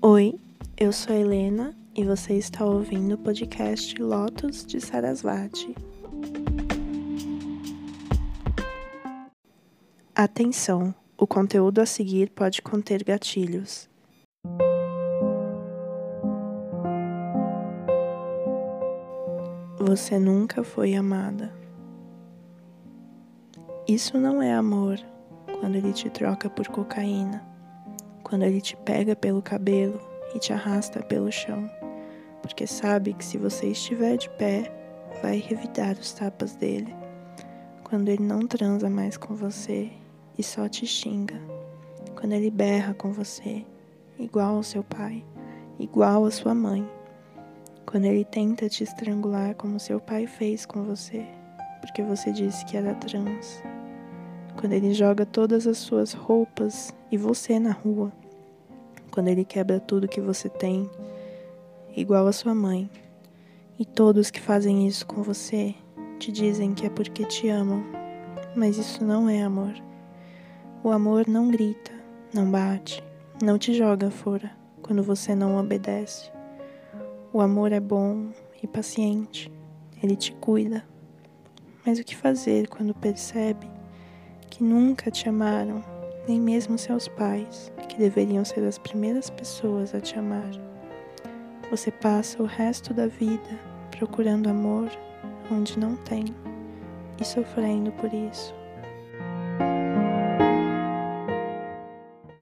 Oi, eu sou Helena e você está ouvindo o podcast Lotus de Sarasvati. Atenção! O conteúdo a seguir pode conter gatilhos. Você nunca foi amada. Isso não é amor quando ele te troca por cocaína, quando ele te pega pelo cabelo e te arrasta pelo chão, porque sabe que se você estiver de pé, vai revidar os tapas dele, quando ele não transa mais com você e só te xinga, quando ele berra com você, igual ao seu pai, igual à sua mãe, quando ele tenta te estrangular como seu pai fez com você, porque você disse que era trans. Quando ele joga todas as suas roupas e você na rua, quando ele quebra tudo que você tem, igual a sua mãe. E todos que fazem isso com você te dizem que é porque te amam, mas isso não é amor. O amor não grita, não bate, não te joga fora quando você não obedece. O amor é bom e paciente, ele te cuida. Mas o que fazer quando percebe que nunca te amaram, nem mesmo seus pais, que deveriam ser as primeiras pessoas a te amar. Você passa o resto da vida procurando amor onde não tem e sofrendo por isso.